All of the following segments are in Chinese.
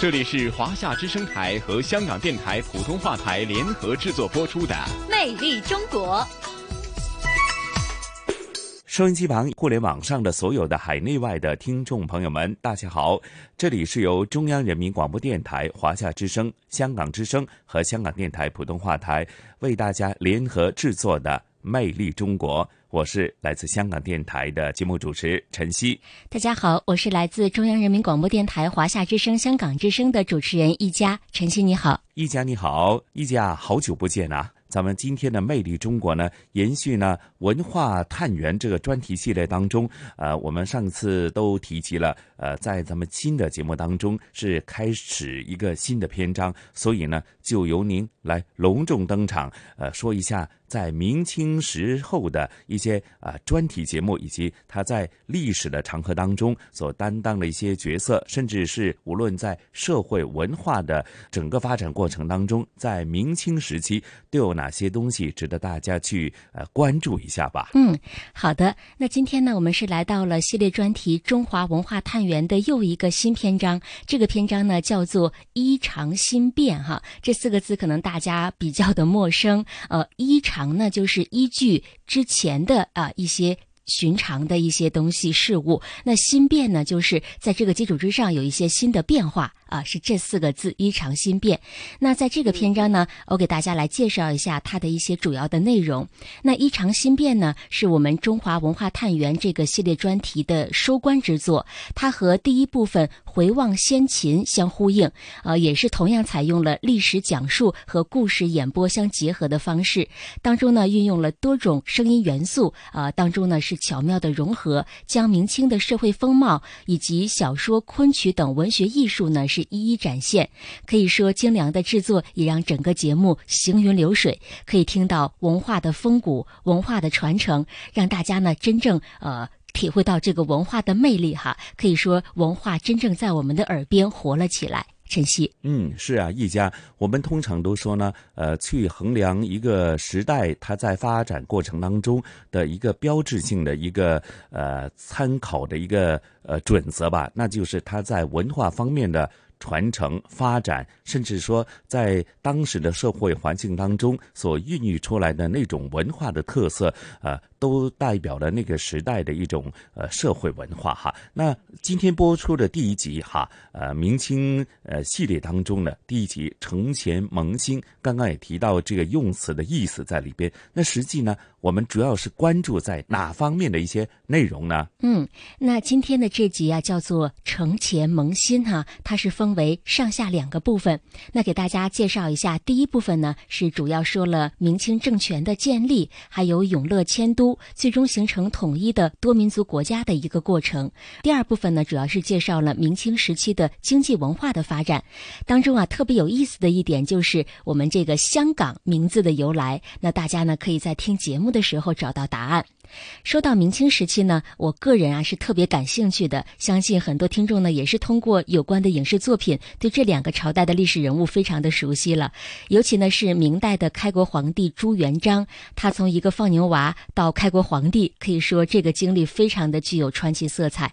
这里是华夏之声台和香港电台普通话台联合制作播出的《魅力中国》。收音机旁、互联网上的所有的海内外的听众朋友们，大家好！这里是由中央人民广播电台、华夏之声、香港之声和香港电台普通话台为大家联合制作的《魅力中国》。我是来自香港电台的节目主持陈曦。大家好，我是来自中央人民广播电台华夏之声、香港之声的主持人一佳。陈曦你好，一佳你好，一佳好久不见啊！咱们今天的《魅力中国》呢，延续呢文化探源这个专题系列当中，呃，我们上次都提及了，呃，在咱们新的节目当中是开始一个新的篇章，所以呢，就由您来隆重登场，呃，说一下在明清时候的一些啊专题节目，以及他在历史的长河当中所担当的一些角色，甚至是无论在社会文化的整个发展过程当中，在明清时期都有。哪些东西值得大家去呃关注一下吧？嗯，好的。那今天呢，我们是来到了系列专题《中华文化探源》元的又一个新篇章。这个篇章呢，叫做“衣常心变”哈。这四个字可能大家比较的陌生。呃，衣常呢，就是依据之前的啊一些。寻常的一些东西事物，那心变呢，就是在这个基础之上有一些新的变化啊，是这四个字“衣常新变”。那在这个篇章呢，我给大家来介绍一下它的一些主要的内容。那“衣常新变”呢，是我们中华文化探源这个系列专题的收官之作，它和第一部分回望先秦相呼应，呃，也是同样采用了历史讲述和故事演播相结合的方式，当中呢运用了多种声音元素，啊，当中呢是。巧妙的融合，将明清的社会风貌以及小说、昆曲等文学艺术呢，是一一展现。可以说，精良的制作也让整个节目行云流水，可以听到文化的风骨、文化的传承，让大家呢真正呃体会到这个文化的魅力哈。可以说，文化真正在我们的耳边活了起来。晨曦，嗯，是啊，一家，我们通常都说呢，呃，去衡量一个时代它在发展过程当中的一个标志性的一个呃参考的一个呃准则吧，那就是它在文化方面的传承发展，甚至说在当时的社会环境当中所孕育出来的那种文化的特色，呃。都代表了那个时代的一种呃社会文化哈。那今天播出的第一集哈，呃明清呃系列当中的第一集“承前蒙新”，刚刚也提到这个用词的意思在里边。那实际呢，我们主要是关注在哪方面的一些内容呢？嗯，那今天的这集啊叫做“承前蒙新”哈，它是分为上下两个部分。那给大家介绍一下，第一部分呢是主要说了明清政权的建立，还有永乐迁都。最终形成统一的多民族国家的一个过程。第二部分呢，主要是介绍了明清时期的经济文化的发展。当中啊，特别有意思的一点就是我们这个香港名字的由来。那大家呢，可以在听节目的时候找到答案。说到明清时期呢，我个人啊是特别感兴趣的，相信很多听众呢也是通过有关的影视作品对这两个朝代的历史人物非常的熟悉了。尤其呢是明代的开国皇帝朱元璋，他从一个放牛娃到开国皇帝，可以说这个经历非常的具有传奇色彩。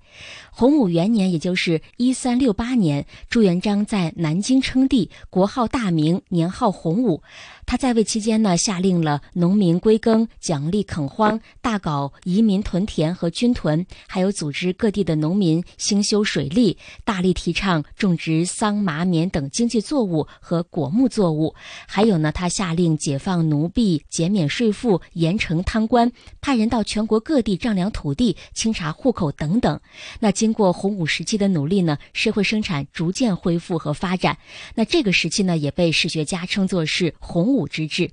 洪武元年，也就是一三六八年，朱元璋在南京称帝，国号大明，年号洪武。他在位期间呢，下令了农民归耕，奖励垦荒，大搞移民屯田和军屯，还有组织各地的农民兴修水利，大力提倡种植桑麻棉等经济作物和果木作物。还有呢，他下令解放奴婢，减免税赋，严惩贪官，派人到全国各地丈量土地、清查户口等等。那今经过洪武时期的努力呢，社会生产逐渐恢复和发展。那这个时期呢，也被史学家称作是洪。武之治，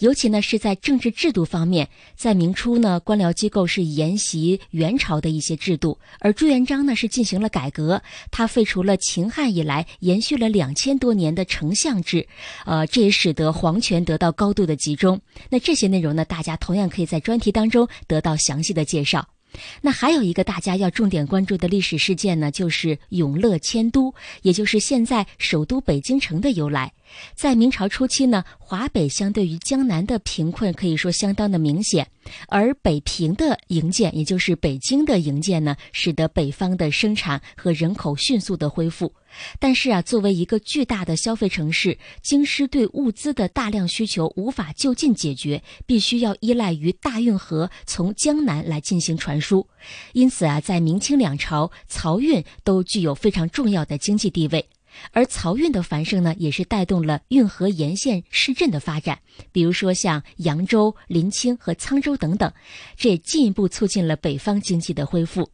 尤其呢是在政治制度方面，在明初呢，官僚机构是沿袭元朝的一些制度，而朱元璋呢是进行了改革，他废除了秦汉以来延续了两千多年的丞相制，呃，这也使得皇权得到高度的集中。那这些内容呢，大家同样可以在专题当中得到详细的介绍。那还有一个大家要重点关注的历史事件呢，就是永乐迁都，也就是现在首都北京城的由来。在明朝初期呢，华北相对于江南的贫困可以说相当的明显，而北平的营建，也就是北京的营建呢，使得北方的生产和人口迅速的恢复。但是啊，作为一个巨大的消费城市，京师对物资的大量需求无法就近解决，必须要依赖于大运河从江南来进行传输。因此啊，在明清两朝，漕运都具有非常重要的经济地位。而漕运的繁盛呢，也是带动了运河沿线市镇的发展，比如说像扬州、临清和沧州等等，这也进一步促进了北方经济的恢复。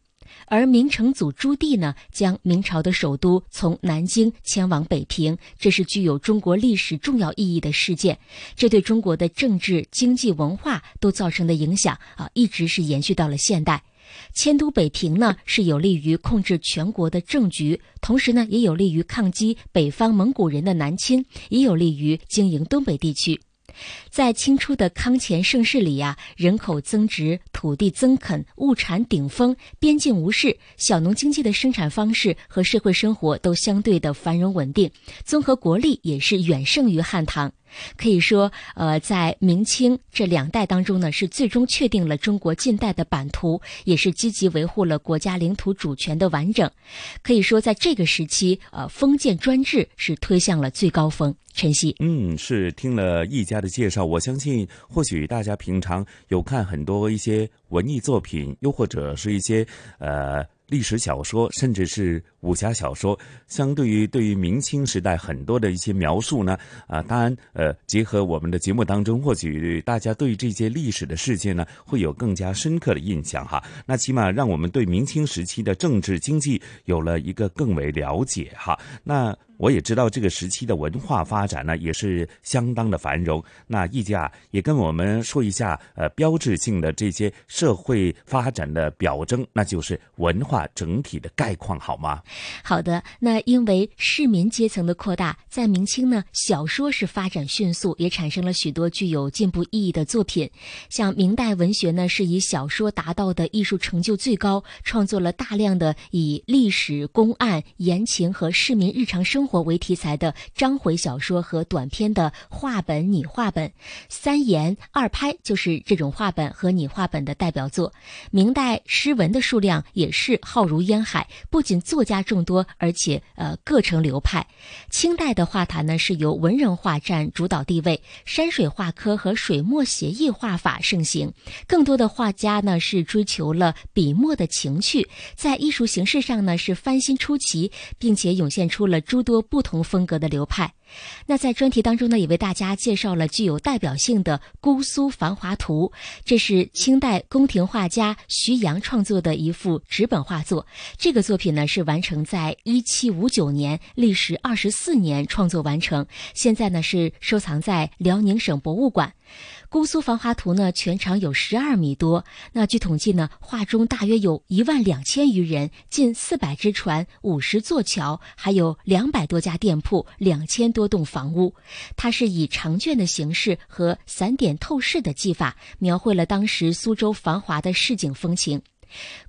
而明成祖朱棣呢，将明朝的首都从南京迁往北平，这是具有中国历史重要意义的事件，这对中国的政治、经济、文化都造成的影响啊，一直是延续到了现代。迁都北平呢，是有利于控制全国的政局，同时呢，也有利于抗击北方蒙古人的南侵，也有利于经营东北地区。在清初的康乾盛世里呀，人口增值，土地增垦，物产顶峰，边境无事，小农经济的生产方式和社会生活都相对的繁荣稳定，综合国力也是远胜于汉唐。可以说，呃，在明清这两代当中呢，是最终确定了中国近代的版图，也是积极维护了国家领土主权的完整。可以说，在这个时期，呃，封建专制是推向了最高峰。晨曦，嗯，是听了易家的介绍，我相信或许大家平常有看很多一些文艺作品，又或者是一些呃。历史小说，甚至是武侠小说，相对于对于明清时代很多的一些描述呢，啊，当然，呃，结合我们的节目当中，或许大家对这些历史的事件呢，会有更加深刻的印象哈。那起码让我们对明清时期的政治经济有了一个更为了解哈。那。我也知道这个时期的文化发展呢，也是相当的繁荣。那易家也跟我们说一下，呃，标志性的这些社会发展的表征，那就是文化整体的概况，好吗？好的。那因为市民阶层的扩大，在明清呢，小说是发展迅速，也产生了许多具有进步意义的作品。像明代文学呢，是以小说达到的艺术成就最高，创作了大量的以历史、公案、言情和市民日常生活。为题材的章回小说和短篇的话本、拟话本，三言二拍就是这种话本和拟话本的代表作。明代诗文的数量也是浩如烟海，不仅作家众多，而且呃各成流派。清代的画坛呢是由文人画占主导地位，山水画科和水墨写意画法盛行。更多的画家呢是追求了笔墨的情趣，在艺术形式上呢是翻新出奇，并且涌现出了诸多。不同风格的流派，那在专题当中呢，也为大家介绍了具有代表性的《姑苏繁华图》，这是清代宫廷画家徐阳创作的一幅纸本画作。这个作品呢是完成在一七五九年，历时二十四年创作完成，现在呢是收藏在辽宁省博物馆。《姑苏繁华图》呢，全长有十二米多。那据统计呢，画中大约有一万两千余人，近四百只船，五十座桥，还有两百多家店铺，两千多栋房屋。它是以长卷的形式和散点透视的技法，描绘了当时苏州繁华的市井风情。《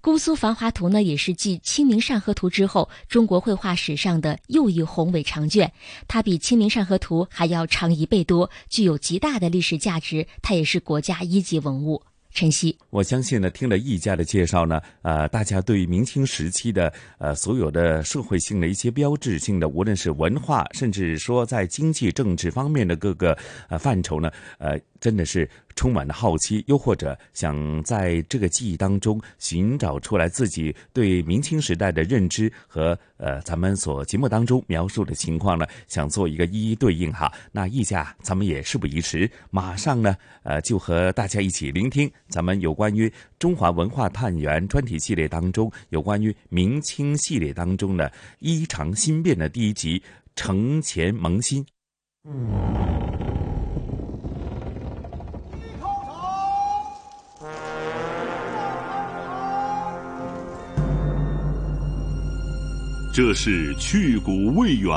姑苏繁华图》呢，也是继《清明上河图》之后，中国绘画史上的又一宏伟长卷。它比《清明上河图》还要长一倍多，具有极大的历史价值。它也是国家一级文物。晨曦，我相信呢，听了易家的介绍呢，呃，大家对于明清时期的呃所有的社会性的一些标志性的，无论是文化，甚至说在经济政治方面的各个呃范畴呢，呃。真的是充满了好奇，又或者想在这个记忆当中寻找出来自己对明清时代的认知和呃咱们所节目当中描述的情况呢，想做一个一一对应哈。那意下咱们也事不宜迟，马上呢呃就和大家一起聆听咱们有关于中华文化探源专题系列当中有关于明清系列当中的衣裳新变的第一集《承前蒙新》。这是去古未远、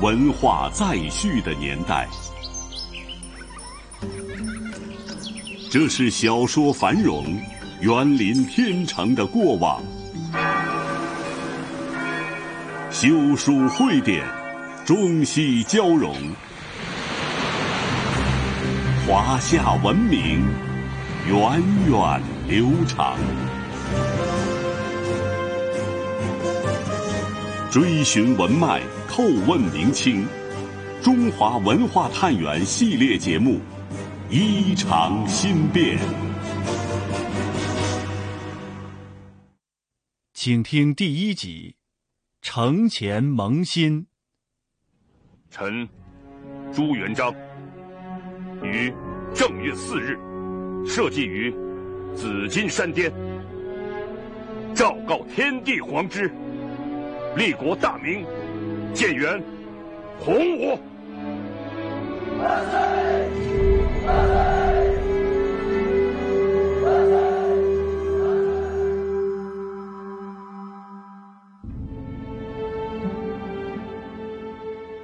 文化再续的年代。这是小说繁荣、园林天成的过往。修书汇典，中西交融，华夏文明源远流长。追寻文脉，叩问明清，中华文化探源系列节目，衣裳新变。请听第一集：城前萌新。臣朱元璋于正月四日设祭于紫金山巅，昭告天地皇之。立国大明，建元洪武。万岁！万岁！万岁！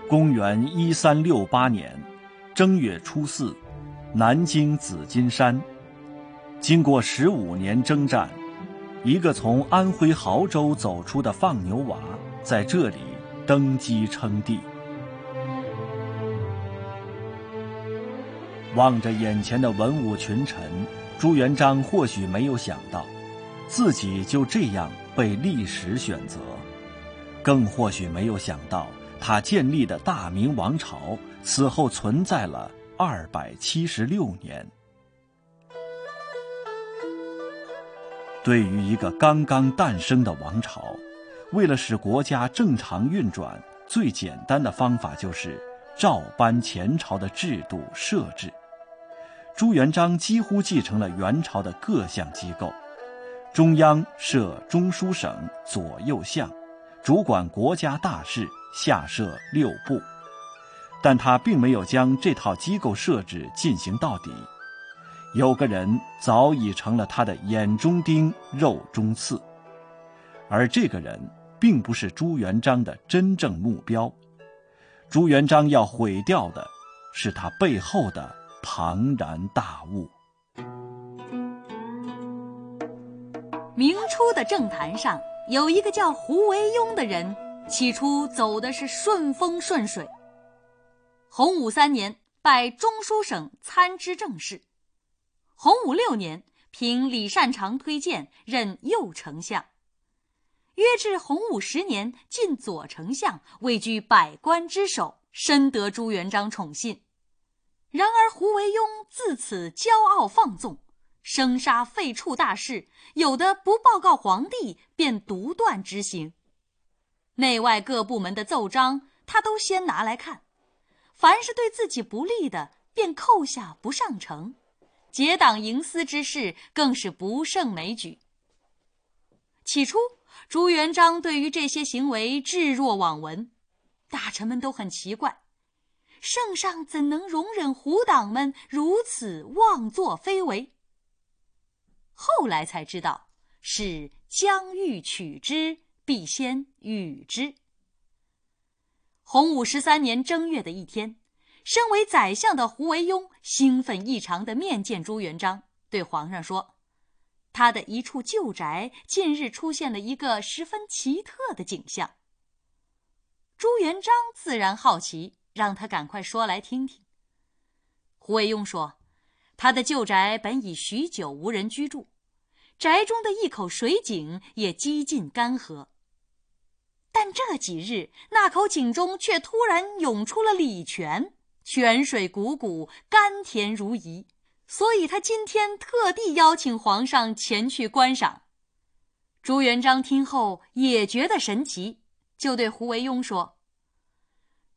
公元一三六八年正月初四，南京紫金山，经过十五年征战。一个从安徽亳州走出的放牛娃，在这里登基称帝。望着眼前的文武群臣，朱元璋或许没有想到，自己就这样被历史选择；更或许没有想到，他建立的大明王朝此后存在了二百七十六年。对于一个刚刚诞生的王朝，为了使国家正常运转，最简单的方法就是照搬前朝的制度设置。朱元璋几乎继承了元朝的各项机构：中央设中书省、左右相，主管国家大事；下设六部，但他并没有将这套机构设置进行到底。有个人早已成了他的眼中钉、肉中刺，而这个人并不是朱元璋的真正目标。朱元璋要毁掉的，是他背后的庞然大物。明初的政坛上有一个叫胡惟庸的人，起初走的是顺风顺水。洪武三年，拜中书省参知政事。洪武六年，凭李善长推荐任右丞相。约至洪武十年，进左丞相，位居百官之首，深得朱元璋宠信。然而胡惟庸自此骄傲放纵，生杀废黜大事，有的不报告皇帝，便独断执行。内外各部门的奏章，他都先拿来看，凡是对自己不利的，便扣下不上呈。结党营私之事更是不胜枚举。起初，朱元璋对于这些行为置若罔闻，大臣们都很奇怪，圣上怎能容忍胡党们如此妄作非为？后来才知道，是将欲取之，必先予之。洪武十三年正月的一天。身为宰相的胡惟庸兴奋异常地面见朱元璋，对皇上说：“他的一处旧宅近日出现了一个十分奇特的景象。”朱元璋自然好奇，让他赶快说来听听。胡惟庸说：“他的旧宅本已许久无人居住，宅中的一口水井也几近干涸，但这几日那口井中却突然涌出了李泉。”泉水汩汩，甘甜如饴，所以他今天特地邀请皇上前去观赏。朱元璋听后也觉得神奇，就对胡惟庸说：“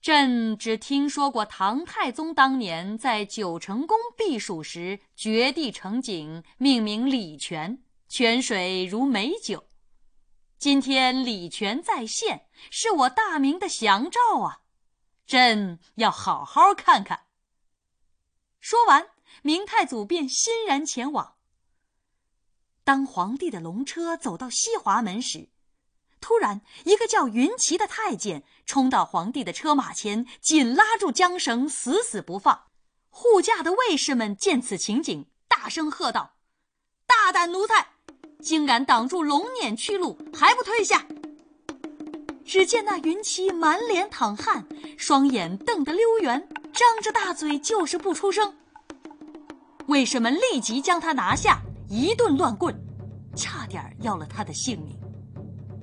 朕只听说过唐太宗当年在九成宫避暑时，掘地成井，命名礼泉，泉水如美酒。今天礼泉再现，是我大明的祥兆啊！”朕要好好看看。说完，明太祖便欣然前往。当皇帝的龙车走到西华门时，突然，一个叫云奇的太监冲到皇帝的车马前，紧拉住缰绳，死死不放。护驾的卫士们见此情景，大声喝道：“大胆奴才，竟敢挡住龙辇去路，还不退下！”只见那云奇满脸淌汗，双眼瞪得溜圆，张着大嘴就是不出声。卫士们立即将他拿下，一顿乱棍，差点要了他的性命。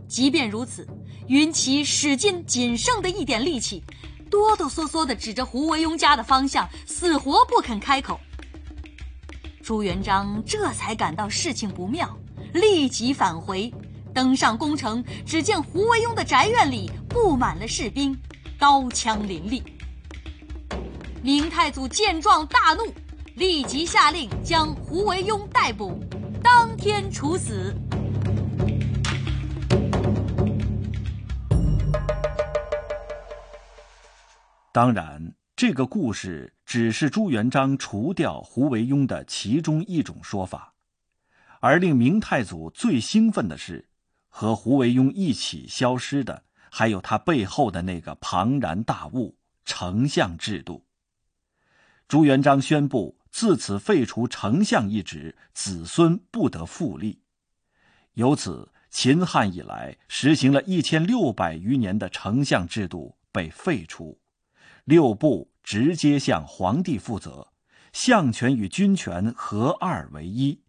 即便如此，云奇使尽仅剩的一点力气，哆哆嗦嗦地指着胡惟庸家的方向，死活不肯开口。朱元璋这才感到事情不妙，立即返回，登上宫城，只见胡惟庸的宅院里布满了士兵，刀枪林立。明太祖见状大怒，立即下令将胡惟庸逮捕，当天处死。当然，这个故事只是朱元璋除掉胡惟庸的其中一种说法，而令明太祖最兴奋的是，和胡惟庸一起消失的，还有他背后的那个庞然大物——丞相制度。朱元璋宣布自此废除丞相一职，子孙不得复立。由此，秦汉以来实行了一千六百余年的丞相制度被废除。六部直接向皇帝负责，相权与军权合二为一，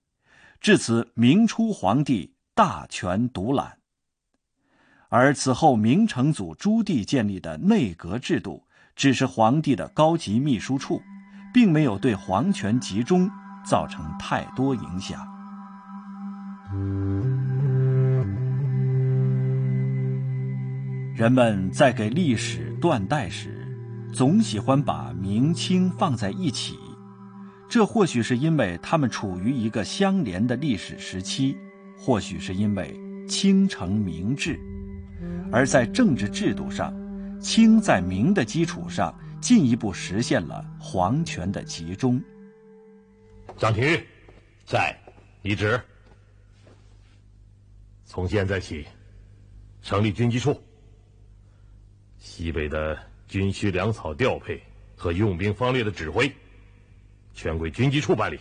至此明初皇帝大权独揽。而此后明成祖朱棣建立的内阁制度，只是皇帝的高级秘书处，并没有对皇权集中造成太多影响。人们在给历史断代时。总喜欢把明清放在一起，这或许是因为他们处于一个相连的历史时期，或许是因为清承明制。而在政治制度上，清在明的基础上进一步实现了皇权的集中。张廷玉，在，一旨。从现在起，成立军机处。西北的。军需粮草调配和用兵方略的指挥，全归军机处办理。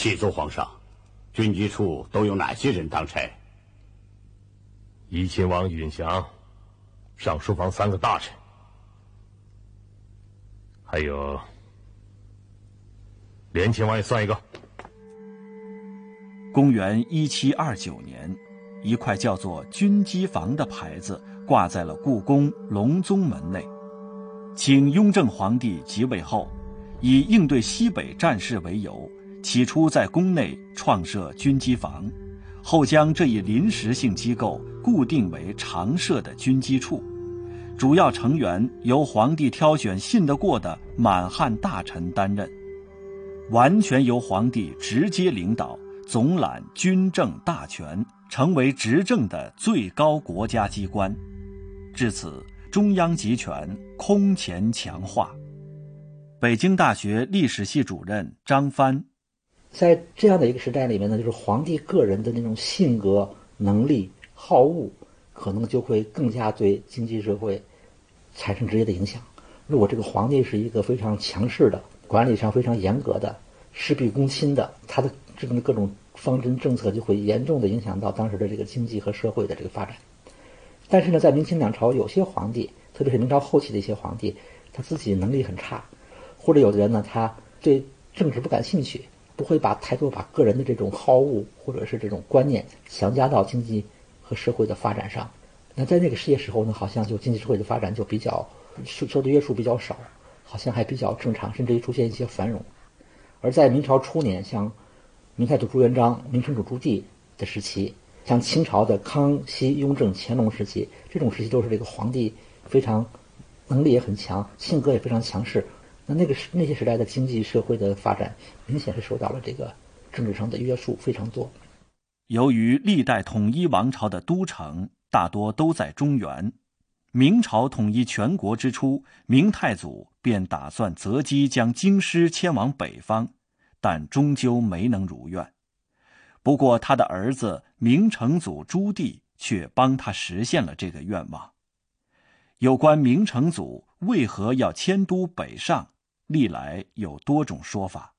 启奏皇上，军机处都有哪些人当差？怡亲王允祥，尚书房三个大臣，还有连亲王也算一个。公元一七二九年，一块叫做“军机房”的牌子。挂在了故宫隆宗门内，请雍正皇帝即位后，以应对西北战事为由，起初在宫内创设军机房，后将这一临时性机构固定为常设的军机处，主要成员由皇帝挑选信得过的满汉大臣担任，完全由皇帝直接领导，总揽军政大权，成为执政的最高国家机关。至此，中央集权空前强化。北京大学历史系主任张帆，在这样的一个时代里面呢，就是皇帝个人的那种性格、能力、好恶，可能就会更加对经济社会产生直接的影响。如果这个皇帝是一个非常强势的、管理上非常严格的、事必躬亲的，他的制定的各种方针政策就会严重的影响到当时的这个经济和社会的这个发展。但是呢，在明清两朝，有些皇帝，特别是明朝后期的一些皇帝，他自己能力很差，或者有的人呢，他对政治不感兴趣，不会把太多把个人的这种好恶或者是这种观念强加到经济和社会的发展上。那在那个世界时候呢，好像就经济社会的发展就比较受受的约束比较少，好像还比较正常，甚至于出现一些繁荣。而在明朝初年，像明太祖朱元璋、明成祖朱棣的时期。像清朝的康熙、雍正、乾隆时期，这种时期都是这个皇帝非常能力也很强，性格也非常强势。那那个时那些时代的经济社会的发展，明显是受到了这个政治上的约束非常多。由于历代统一王朝的都城大多都在中原，明朝统一全国之初，明太祖便打算择机将京师迁往北方，但终究没能如愿。不过，他的儿子明成祖朱棣却帮他实现了这个愿望。有关明成祖为何要迁都北上，历来有多种说法。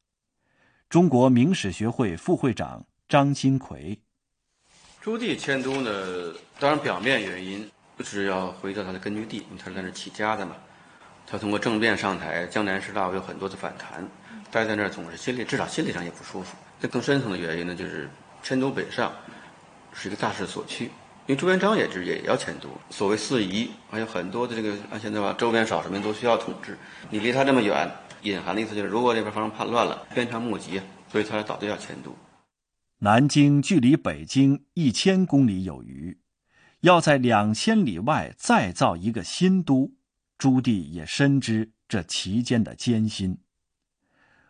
中国明史学会副会长张新奎：朱棣迁都呢，当然表面原因是要回到他的根据地，因为他是在那起家的嘛。他通过政变上台，江南师大有很多的反弹，待在那儿总是心里至少心理上也不舒服。这更深层的原因呢，就是迁都北上是一个大势所趋，因为朱元璋也是也要迁都。所谓四夷，还有很多的这个按现在话，周边少数民族需要统治，你离他这么远，隐含的意思就是，如果这边发生叛乱了，鞭长莫及，所以他早就要迁都。南京距离北京一千公里有余，要在两千里外再造一个新都。朱棣也深知这其间的艰辛，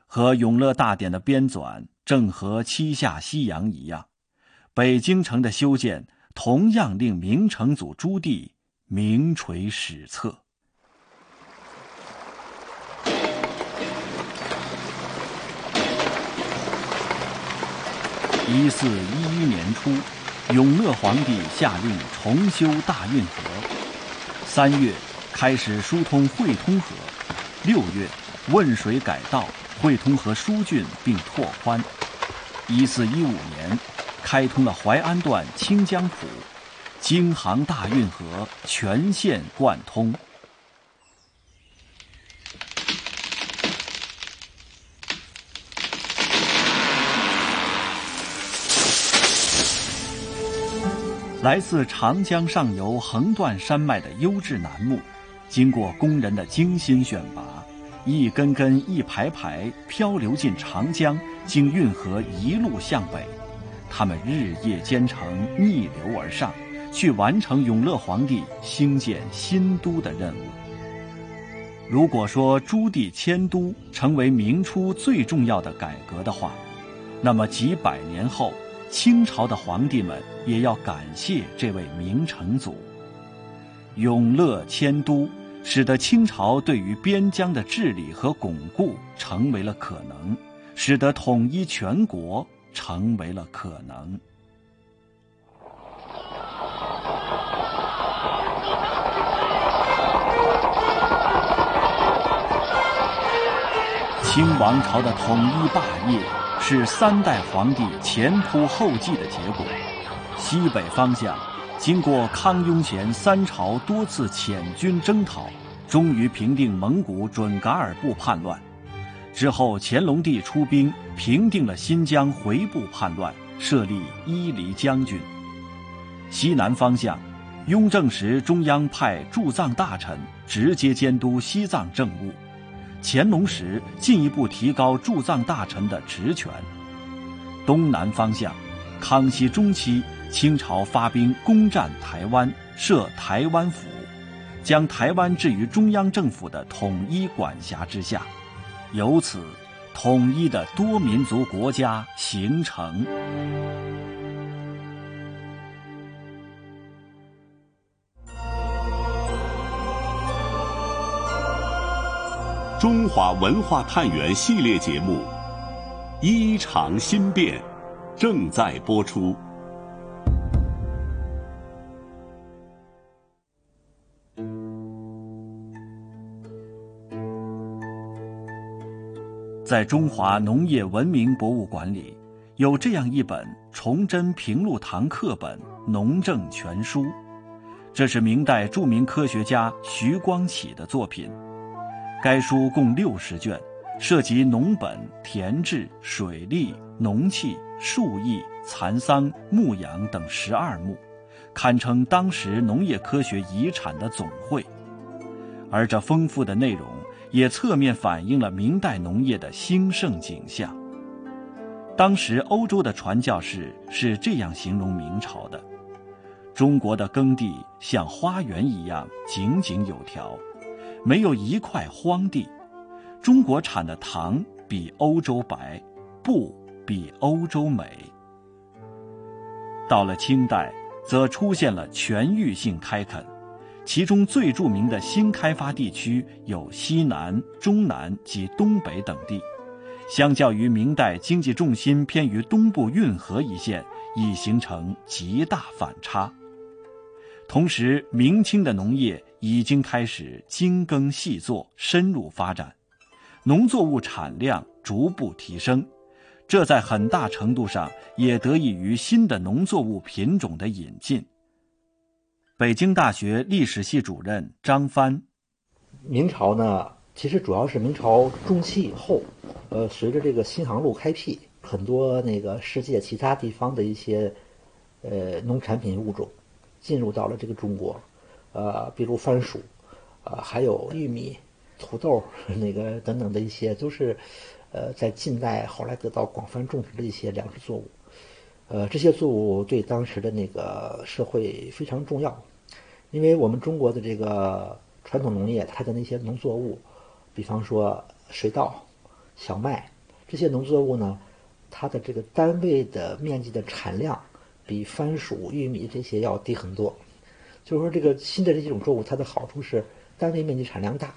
和《永乐大典》的编纂正和七下西洋一样，北京城的修建同样令明成祖朱棣名垂史册。一四一一年初，永乐皇帝下令重修大运河，三月。开始疏通汇通河，六月汶水改道，汇通河疏浚并拓宽。一四一五年，开通了淮安段清江浦，京杭大运河全线贯通。来自长江上游横断山脉的优质楠木。经过工人的精心选拔，一根根、一排排漂流进长江，经运河一路向北。他们日夜兼程，逆流而上，去完成永乐皇帝兴建新都的任务。如果说朱棣迁都成为明初最重要的改革的话，那么几百年后，清朝的皇帝们也要感谢这位明成祖。永乐迁都。使得清朝对于边疆的治理和巩固成为了可能，使得统一全国成为了可能。清王朝的统一霸业是三代皇帝前仆后继的结果。西北方向。经过康雍乾三朝多次遣军征讨，终于平定蒙古准噶尔部叛乱。之后，乾隆帝出兵平定了新疆回部叛乱，设立伊犁将军。西南方向，雍正时中央派驻藏大臣直接监督西藏政务，乾隆时进一步提高驻藏大臣的职权。东南方向，康熙中期。清朝发兵攻占台湾，设台湾府，将台湾置于中央政府的统一管辖之下，由此，统一的多民族国家形成。中华文化探源系列节目《衣裳新变》正在播出。在中华农业文明博物馆里，有这样一本崇祯平禄堂课本《农政全书》，这是明代著名科学家徐光启的作品。该书共六十卷，涉及农本、田制、水利、农器、树艺、蚕桑、牧羊等十二目，堪称当时农业科学遗产的总汇。而这丰富的内容。也侧面反映了明代农业的兴盛景象。当时欧洲的传教士是这样形容明朝的：中国的耕地像花园一样井井有条，没有一块荒地。中国产的糖比欧洲白，布比欧洲美。到了清代，则出现了全域性开垦。其中最著名的新开发地区有西南、中南及东北等地，相较于明代经济重心偏于东部运河一线，已形成极大反差。同时，明清的农业已经开始精耕细作，深入发展，农作物产量逐步提升。这在很大程度上也得益于新的农作物品种的引进。北京大学历史系主任张帆，明朝呢，其实主要是明朝中期以后，呃，随着这个新航路开辟，很多那个世界其他地方的一些，呃，农产品物种。进入到了这个中国，呃，比如番薯，呃，还有玉米、土豆，那个等等的一些，都是，呃，在近代后来得到广泛种植的一些粮食作物，呃，这些作物对当时的那个社会非常重要，因为我们中国的这个传统农业，它的那些农作物，比方说水稻、小麦这些农作物呢，它的这个单位的面积的产量。比番薯、玉米这些要低很多，就是说这个新的这几种作物，它的好处是单位面积产量大，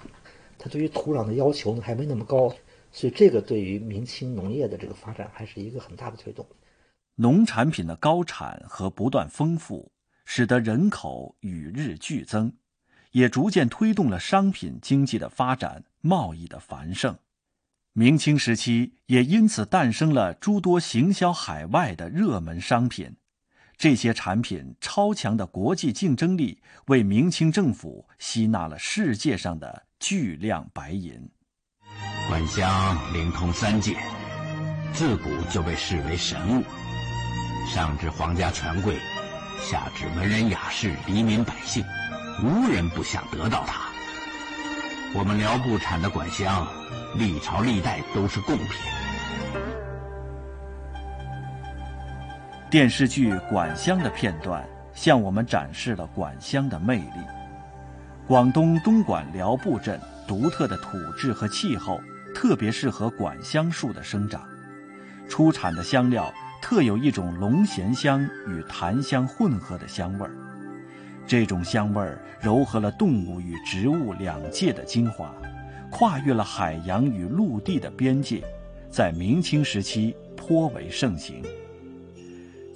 它对于土壤的要求呢还没那么高，所以这个对于明清农业的这个发展还是一个很大的推动。农产品的高产和不断丰富，使得人口与日俱增，也逐渐推动了商品经济的发展、贸易的繁盛。明清时期也因此诞生了诸多行销海外的热门商品。这些产品超强的国际竞争力，为明清政府吸纳了世界上的巨量白银。管香灵通三界，自古就被视为神物，上至皇家权贵，下至文人雅士、黎民百姓，无人不想得到它。我们辽部产的管香，历朝历代都是贡品。电视剧《管香》的片段向我们展示了管香的魅力。广东东莞寮步镇独特的土质和气候，特别适合管香树的生长。出产的香料特有一种龙涎香与檀香混合的香味儿。这种香味儿糅合了动物与植物两界的精华，跨越了海洋与陆地的边界，在明清时期颇为盛行。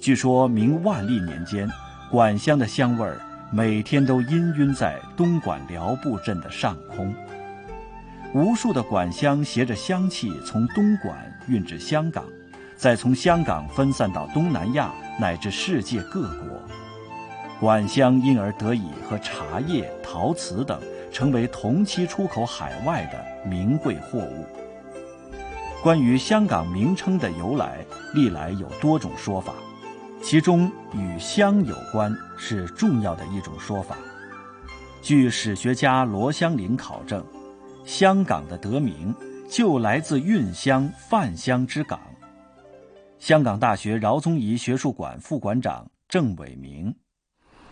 据说明万历年间，管香的香味儿每天都氤氲在东莞寮步镇的上空。无数的管香携着香气从东莞运至香港，再从香港分散到东南亚乃至世界各国。管香因而得以和茶叶、陶瓷等成为同期出口海外的名贵货物。关于香港名称的由来，历来有多种说法。其中与香有关是重要的一种说法。据史学家罗香林考证，香港的得名就来自运香泛香之港。香港大学饶宗颐学术馆副馆长郑伟明：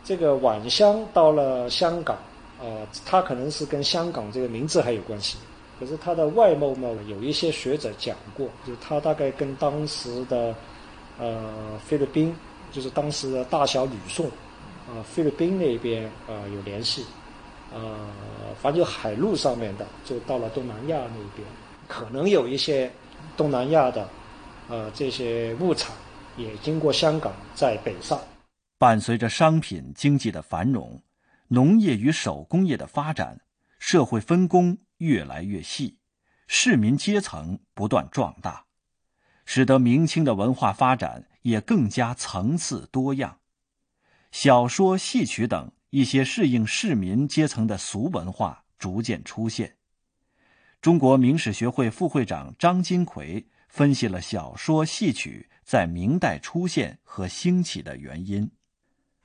这个晚香到了香港，呃，它可能是跟香港这个名字还有关系。可是它的外貌呢，有一些学者讲过，就是它大概跟当时的。呃，菲律宾就是当时的大小吕宋，啊，菲律宾那边啊有联系，呃，反正就海路上面的就到了东南亚那边，可能有一些东南亚的，呃，这些物产也经过香港在北上。伴随着商品经济的繁荣，农业与手工业的发展，社会分工越来越细，市民阶层不断壮大。使得明清的文化发展也更加层次多样，小说、戏曲等一些适应市民阶层的俗文化逐渐出现。中国明史学会副会长张金奎分析了小说、戏曲在明代出现和兴起的原因。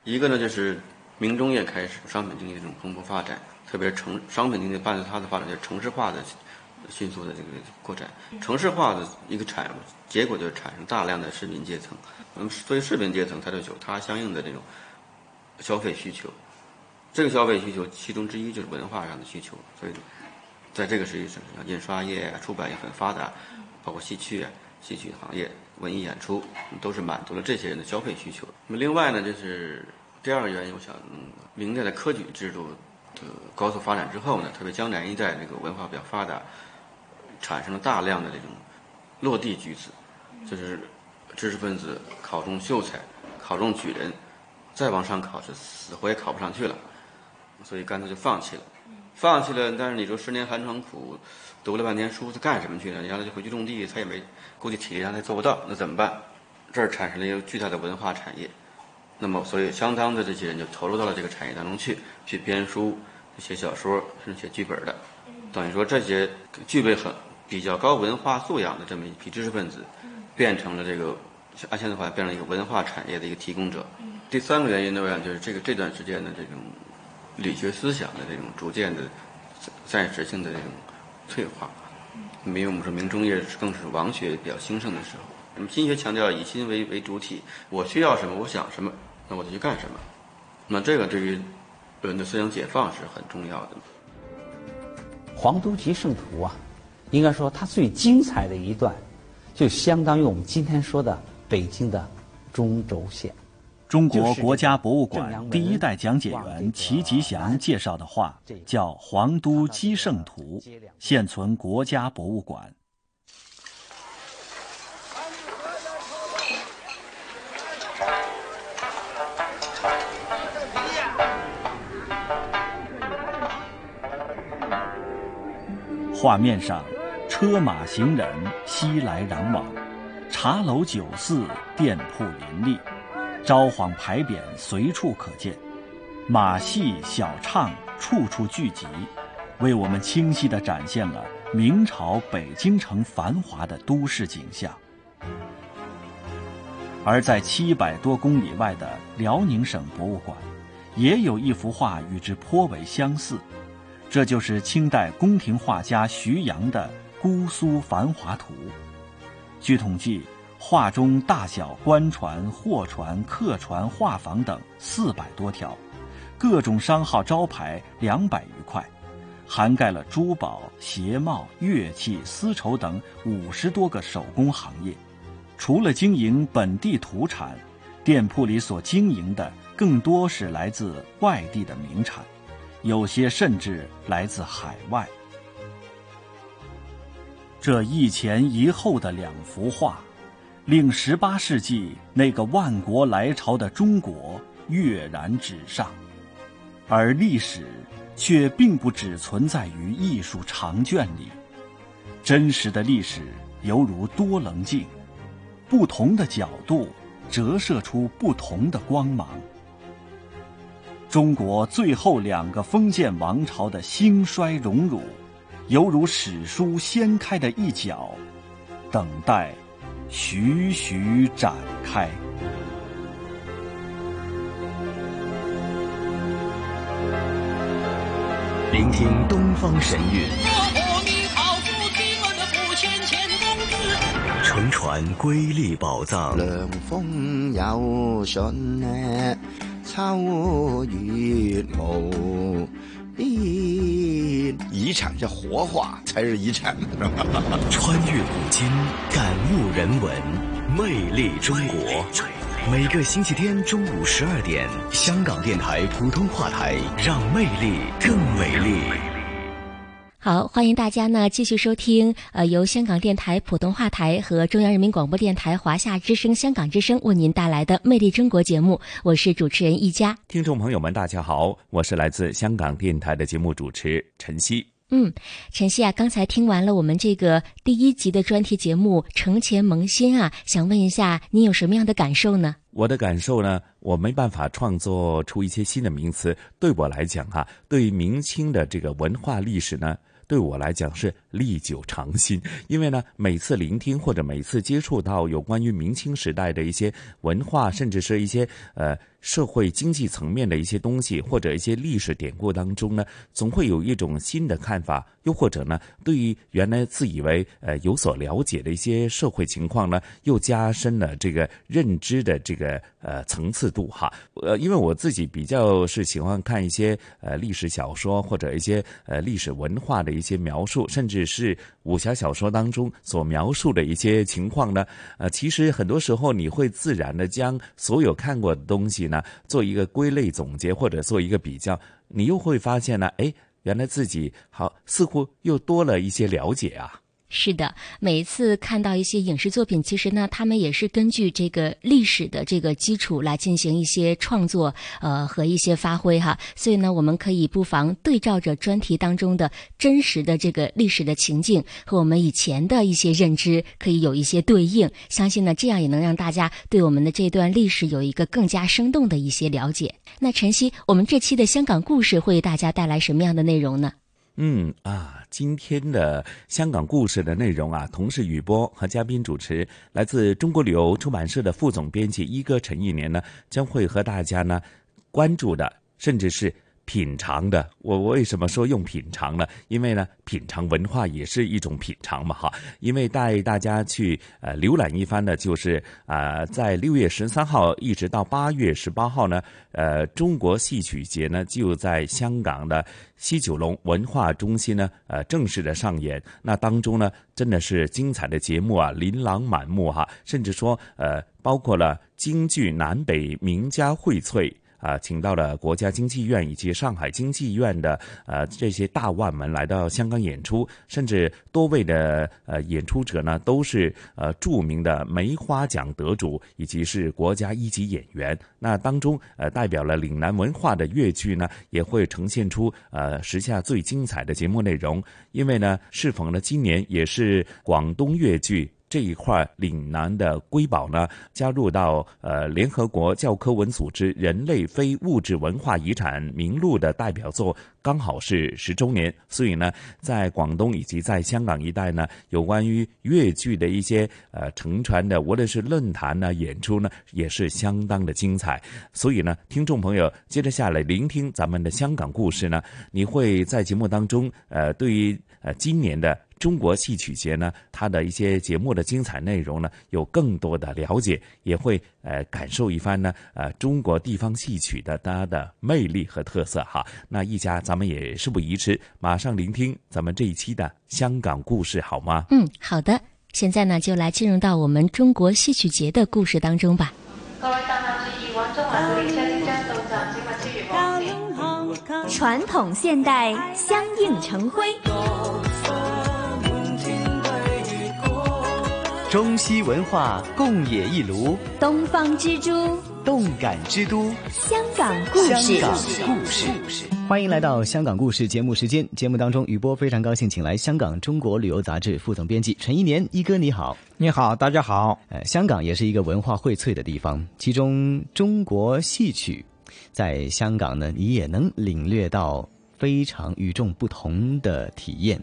一个呢，就是明中叶开始商品经济这种蓬勃发展，特别是城商品经济伴随它的发展，就是城市化的。迅速的这个扩展，城市化的一个产物结果就是产生大量的市民阶层。那么，所以市民阶层它就有它相应的这种消费需求。这个消费需求其中之一就是文化上的需求。所以，在这个时期，像印刷业、出版业很发达，包括戏曲啊、戏曲行业、文艺演出，都是满足了这些人的消费需求。那么，另外呢，就是第二个原因，我想，明代的科举制度的高速发展之后呢，特别江南一带那个文化比较发达。产生了大量的这种落地举子，就是知识分子考中秀才，考中举人，再往上考是死活也考不上去了，所以干脆就放弃了。放弃了，但是你说十年寒窗苦，读了半天书，是干什么去呢？原来就回去种地，他也没估计体力上他做不到，那怎么办？这儿产生了一个巨大的文化产业，那么所以相当的这些人就投入到了这个产业当中去，去编书、写小说，甚至写剧本的。等于说这些具备很比较高文化素养的这么一批知识分子，变成了这个按现在话变成一个文化产业的一个提供者。第三个原因呢，我想就是这个这段时间的这种理学思想的这种逐渐的暂时性的这种退化。因为我们说明中叶更是王学比较兴盛的时候。那么心学强调以心为为主体，我需要什么，我想什么，那我就去干什么。那这个对于人的思想解放是很重要的。《黄都集圣图》啊，应该说它最精彩的一段，就相当于我们今天说的北京的中轴线。中国国家博物馆第一代讲解员齐吉祥介绍的画叫《皇都基圣图》，现存国家博物馆。画面上，车马行人熙来攘往，茶楼酒肆、店铺林立，招幌牌匾随处可见，马戏小唱处处聚集，为我们清晰地展现了明朝北京城繁华的都市景象。而在七百多公里外的辽宁省博物馆，也有一幅画与之颇为相似。这就是清代宫廷画家徐阳的《姑苏繁华图》。据统计，画中大小官船、货船、客船、画舫等四百多条，各种商号招牌两百余块，涵盖了珠宝、鞋帽、乐器、丝绸等五十多个手工行业。除了经营本地土产，店铺里所经营的更多是来自外地的名产。有些甚至来自海外。这一前一后的两幅画，令十八世纪那个万国来朝的中国跃然纸上，而历史却并不只存在于艺术长卷里。真实的历史犹如多棱镜，不同的角度折射出不同的光芒。中国最后两个封建王朝的兴衰荣辱，犹如史书掀开的一角，等待徐徐展开。聆听东方神韵，乘船瑰丽宝藏。凉风有信呢。超越无遗产叫活化才是遗产。穿越古今，感悟人文，魅力中国。每个星期天中午十二点，香港电台普通话台，让魅力更美丽。好，欢迎大家呢继续收听，呃，由香港电台普通话台和中央人民广播电台华夏之声、香港之声为您带来的《魅力中国》节目，我是主持人一佳。听众朋友们，大家好，我是来自香港电台的节目主持陈曦。嗯，晨曦啊，刚才听完了我们这个第一集的专题节目《承前蒙新》啊，想问一下，你有什么样的感受呢？我的感受呢，我没办法创作出一些新的名词。对我来讲啊，对于明清的这个文化历史呢。对我来讲是历久常新，因为呢，每次聆听或者每次接触到有关于明清时代的一些文化，甚至是一些呃。社会经济层面的一些东西，或者一些历史典故当中呢，总会有一种新的看法，又或者呢，对于原来自以为呃有所了解的一些社会情况呢，又加深了这个认知的这个呃层次度哈。呃，因为我自己比较是喜欢看一些呃历史小说或者一些呃历史文化的一些描述，甚至是武侠小说当中所描述的一些情况呢。呃，其实很多时候你会自然的将所有看过的东西。呢做一个归类总结，或者做一个比较，你又会发现呢，哎，原来自己好似乎又多了一些了解啊。是的，每一次看到一些影视作品，其实呢，他们也是根据这个历史的这个基础来进行一些创作，呃，和一些发挥哈。所以呢，我们可以不妨对照着专题当中的真实的这个历史的情境，和我们以前的一些认知，可以有一些对应。相信呢，这样也能让大家对我们的这段历史有一个更加生动的一些了解。那晨曦，我们这期的香港故事会为大家带来什么样的内容呢？嗯啊，今天的香港故事的内容啊，同事雨波和嘉宾主持，来自中国旅游出版社的副总编辑一哥陈玉年呢，将会和大家呢关注的，甚至是。品尝的，我我为什么说用品尝呢？因为呢，品尝文化也是一种品尝嘛，哈。因为带大家去呃浏览一番呢，就是啊，在六月十三号一直到八月十八号呢，呃，中国戏曲节呢就在香港的西九龙文化中心呢，呃，正式的上演。那当中呢，真的是精彩的节目啊，琳琅满目哈，甚至说呃，包括了京剧南北名家荟萃。啊，请到了国家京剧院以及上海京剧院的呃这些大腕们来到香港演出，甚至多位的呃演出者呢都是呃著名的梅花奖得主以及是国家一级演员。那当中呃代表了岭南文化的粤剧呢也会呈现出呃时下最精彩的节目内容，因为呢适逢呢今年也是广东粤剧。这一块岭南的瑰宝呢，加入到呃联合国教科文组织人类非物质文化遗产名录的代表作，刚好是十周年，所以呢，在广东以及在香港一带呢，有关于粤剧的一些呃乘船的，无论是论坛呢、演出呢，也是相当的精彩。所以呢，听众朋友接着下来聆听咱们的香港故事呢，你会在节目当中呃，对于呃今年的。中国戏曲节呢，它的一些节目的精彩内容呢，有更多的了解，也会呃感受一番呢，呃中国地方戏曲的它的魅力和特色哈。那一家咱们也事不宜迟，马上聆听咱们这一期的香港故事好吗？嗯，好的。现在呢，就来进入到我们中国戏曲节的故事当中吧。传统现代相映成辉。中西文化共冶一炉，东方之珠，动感之都，香港故事。香港故事，欢迎来到香港故事节目时间。节目当中，雨波非常高兴，请来香港中国旅游杂志副总编辑陈一年一哥，你好，你好，大家好。呃，香港也是一个文化荟萃的地方，其中中国戏曲，在香港呢，你也能领略到非常与众不同的体验。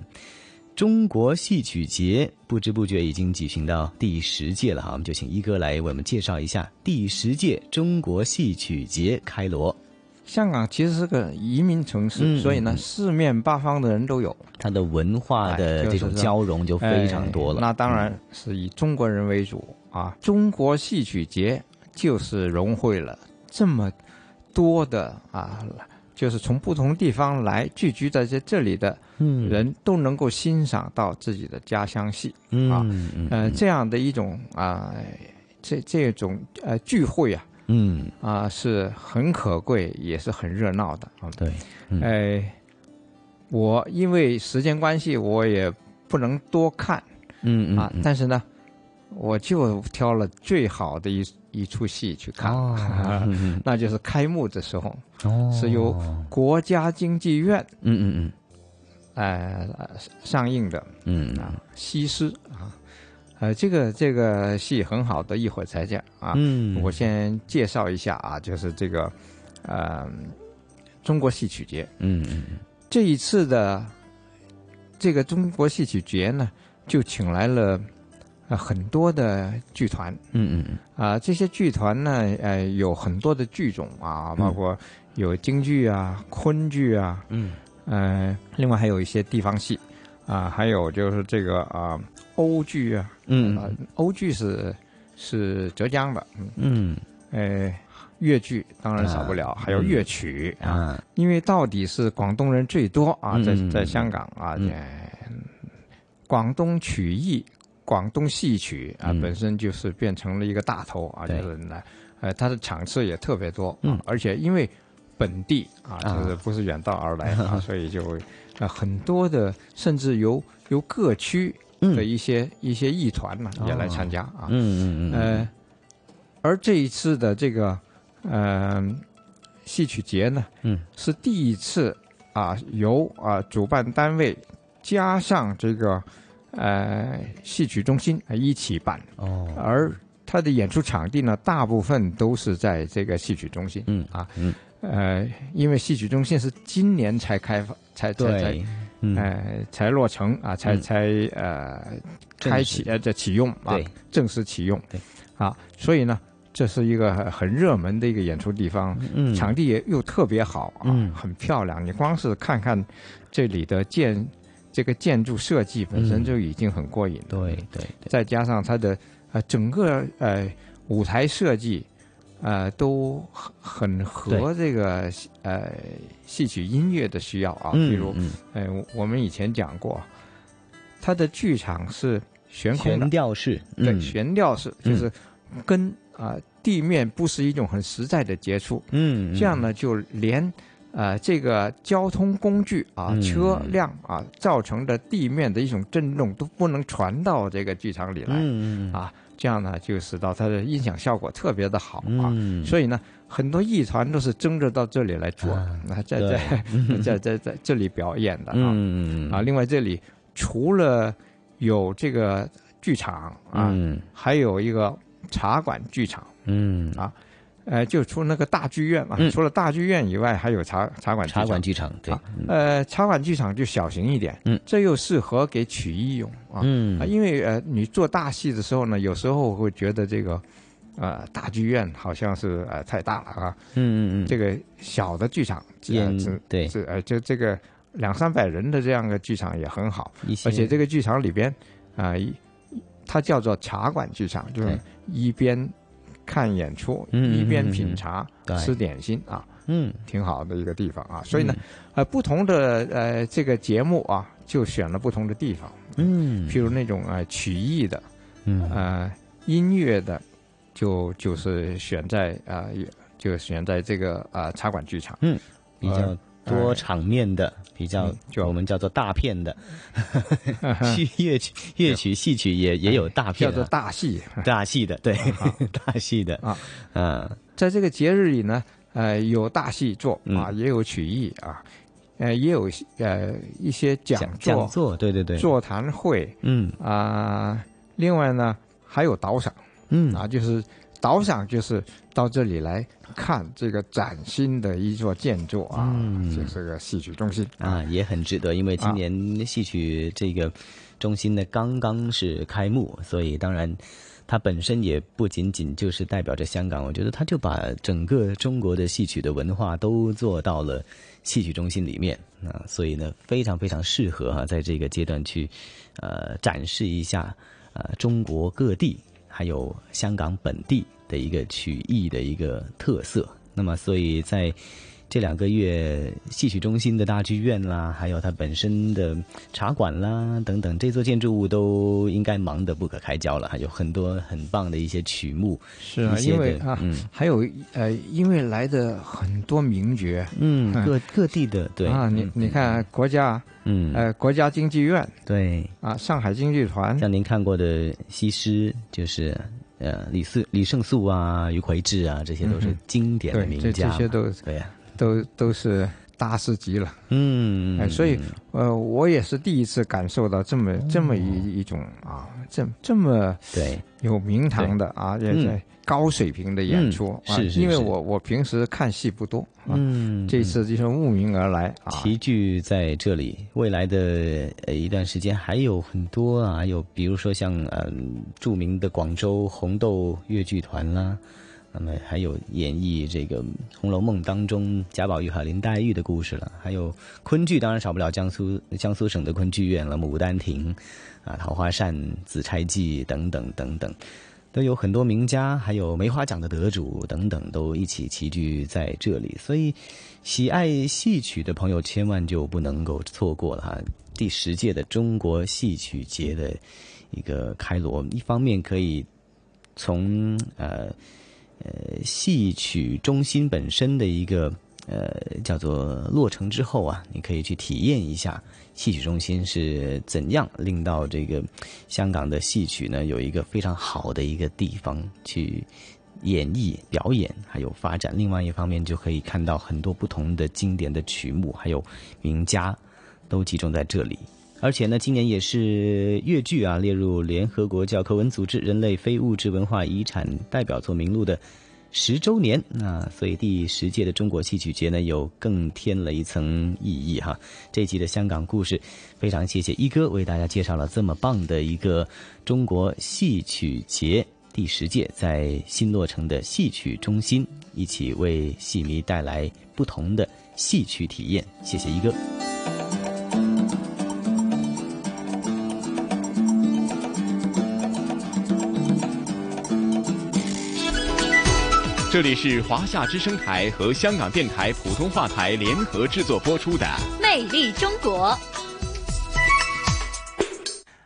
中国戏曲节不知不觉已经举行到第十届了哈，我们就请一哥来为我们介绍一下第十届中国戏曲节开锣。香港其实是个移民城市，所以呢，四面八方的人都有，它的文化的这种交融就非常多了。那当然是以中国人为主啊。中国戏曲节就是融汇了这么多的啊。就是从不同地方来聚居在这这里的人都能够欣赏到自己的家乡戏啊，呃，这样的一种啊，这这种呃聚会啊，嗯啊是很可贵，也是很热闹的啊。对，哎，我因为时间关系，我也不能多看，嗯啊，但是呢，我就挑了最好的一。一出戏去看，那就是开幕的时候，是由国家京剧院，嗯嗯嗯，呃上映的，嗯。啊西施啊，呃这个这个戏很好的，一会儿才讲啊，嗯，我先介绍一下啊，就是这个呃中国戏曲节，嗯，这一次的这个中国戏曲节呢，就请来了。啊，很多的剧团，嗯嗯嗯，啊，这些剧团呢，呃，有很多的剧种啊，包括有京剧啊、昆剧啊，嗯，呃，另外还有一些地方戏，啊，还有就是这个啊，欧剧啊，嗯，欧剧是是浙江的，嗯，呃，粤剧当然少不了，还有粤曲啊，因为到底是广东人最多啊，在在香港啊，广东曲艺。广东戏曲啊，本身就是变成了一个大头啊，就是来，呃，它的场次也特别多，嗯，而且因为本地啊，就是不是远道而来啊，所以就啊很多的，甚至由由各区的一些一些艺团呢也来参加啊。嗯嗯嗯。呃，而这一次的这个呃戏曲节呢，嗯，是第一次啊由啊主办单位加上这个呃戏曲中心一起办。哦，而他的演出场地呢，大部分都是在这个戏曲中心。嗯啊，嗯，呃，因为戏曲中心是今年才开放，才才才，呃，才落成啊，才才呃开启呃这启用啊，正式启用。对，啊，所以呢，这是一个很热门的一个演出地方，嗯，场地也又特别好啊，很漂亮。你光是看看这里的建这个建筑设计本身就已经很过瘾。对对，再加上它的。呃，整个呃舞台设计，呃都很很合这个呃戏曲音乐的需要啊。嗯，比如，呃，我们以前讲过，它的剧场是悬空的，悬吊式，对，悬吊式就是跟啊地面不是一种很实在的接触。嗯，这样呢，就连呃这个交通工具啊车辆啊造成的地面的一种震动都不能传到这个剧场里来。嗯啊。这样呢，就使到它的音响效果特别的好啊，嗯、所以呢，很多艺团都是争着到这里来做，那在在 在在在这里表演的啊，嗯、啊，另外这里除了有这个剧场啊，嗯、还有一个茶馆剧场，嗯。啊。呃，就除那个大剧院嘛，嗯、除了大剧院以外，还有茶茶馆茶馆剧场，对，呃，茶馆剧场就小型一点，嗯，这又适合给曲艺用啊，嗯啊，因为呃，你做大戏的时候呢，有时候会觉得这个，呃，大剧院好像是呃太大了啊，嗯嗯嗯，这个小的剧场，嗯，对，是呃，就这个两三百人的这样的剧场也很好，而且这个剧场里边啊，它叫做茶馆剧场，就是一边。看演出，一边品茶、吃点心啊，嗯，挺好的一个地方啊。所以呢，呃，不同的呃这个节目啊，就选了不同的地方，嗯，譬如那种呃曲艺的，嗯，呃音乐的，就就是选在啊，就选在这个啊茶馆剧场，嗯，比较多场面的，比较就我们叫做大片的，戏乐曲乐曲戏曲也也有大片，叫做大戏，大戏的，对，大戏的啊，嗯，在这个节日里呢，呃，有大戏做啊，也有曲艺啊，呃，也有呃一些讲座，讲座，对对对，座谈会，嗯。啊，另外呢还有导赏，嗯。啊，就是导赏就是到这里来看这个崭新的一座建筑啊，嗯，就是个戏曲中心啊，也很值得，因为今年戏曲这个中心呢刚刚是开幕，所以当然。它本身也不仅仅就是代表着香港，我觉得它就把整个中国的戏曲的文化都做到了戏曲中心里面啊，所以呢，非常非常适合哈、啊，在这个阶段去呃展示一下呃中国各地还有香港本地的一个曲艺的一个特色。那么，所以在这两个月，戏曲中心的大剧院啦，还有它本身的茶馆啦等等，这座建筑物都应该忙得不可开交了。还有很多很棒的一些曲目，是啊，因为啊，嗯，还有呃，因为来的很多名角，嗯，各各地的对啊，你你看国家，嗯，呃，国家京剧院。对。啊，上海京剧团，像您看过的西施，就是呃李四李胜素啊、余魁志啊，这些都是经典的名家，这这些都对呀。都都是大师级了，嗯，哎，所以呃，我也是第一次感受到这么这么一一种啊，这这么对有名堂的啊，也在高水平的演出，是是，因为我我平时看戏不多，嗯，这次就是慕名而来啊，齐聚在这里，未来的呃一段时间还有很多啊，有比如说像嗯著名的广州红豆越剧团啦。那么还有演绎这个《红楼梦》当中贾宝玉和林黛玉的故事了，还有昆剧，当然少不了江苏江苏省的昆剧院了，《牡丹亭》啊，《桃花扇》《紫钗记》等等等等，都有很多名家，还有梅花奖的得主等等，都一起齐聚在这里。所以，喜爱戏曲的朋友千万就不能够错过了哈！第十届的中国戏曲节的一个开锣，一方面可以从呃。呃，戏曲中心本身的一个呃，叫做落成之后啊，你可以去体验一下戏曲中心是怎样令到这个香港的戏曲呢有一个非常好的一个地方去演绎、表演，还有发展。另外一方面，就可以看到很多不同的经典的曲目，还有名家都集中在这里。而且呢，今年也是粤剧啊列入联合国教科文组织人类非物质文化遗产代表作名录的。十周年啊，所以第十届的中国戏曲节呢，有更添了一层意义哈。这期的香港故事，非常谢谢一哥为大家介绍了这么棒的一个中国戏曲节第十届在新落成的戏曲中心，一起为戏迷带来不同的戏曲体验。谢谢一哥。这里是华夏之声台和香港电台普通话台联合制作播出的《魅力中国》。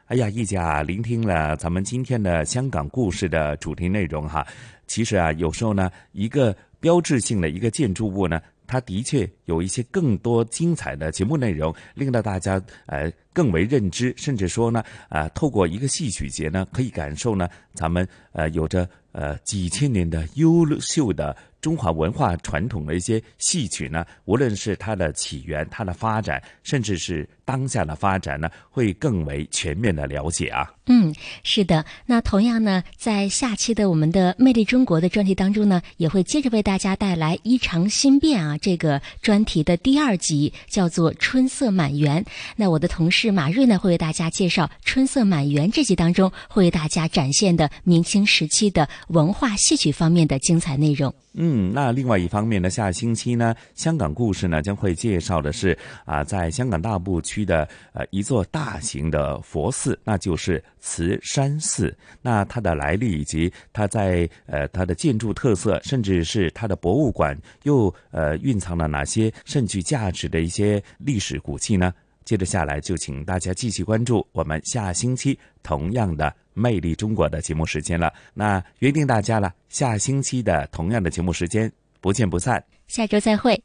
哎呀，一家聆听了咱们今天的香港故事的主题内容哈，其实啊，有时候呢，一个标志性的一个建筑物呢，它的确有一些更多精彩的节目内容，令到大家呃更为认知，甚至说呢，啊，透过一个戏曲节呢，可以感受呢，咱们呃有着。呃，几千年的优秀的中华文化传统的一些戏曲呢，无论是它的起源、它的发展，甚至是当下的发展呢，会更为全面的了解啊。嗯，是的。那同样呢，在下期的我们的《魅力中国》的专题当中呢，也会接着为大家带来《衣裳新变》啊这个专题的第二集，叫做《春色满园》。那我的同事马瑞呢，会为大家介绍《春色满园》这集当中会为大家展现的明清时期的。文化戏曲方面的精彩内容。嗯，那另外一方面呢，下星期呢，香港故事呢将会介绍的是啊，在香港大埔区的呃一座大型的佛寺，那就是慈山寺。那它的来历以及它在呃它的建筑特色，甚至是它的博物馆又呃蕴藏了哪些甚具价值的一些历史古迹呢？接着下来就请大家继续关注我们下星期同样的。魅力中国的节目时间了，那约定大家了，下星期的同样的节目时间，不见不散。下周再会。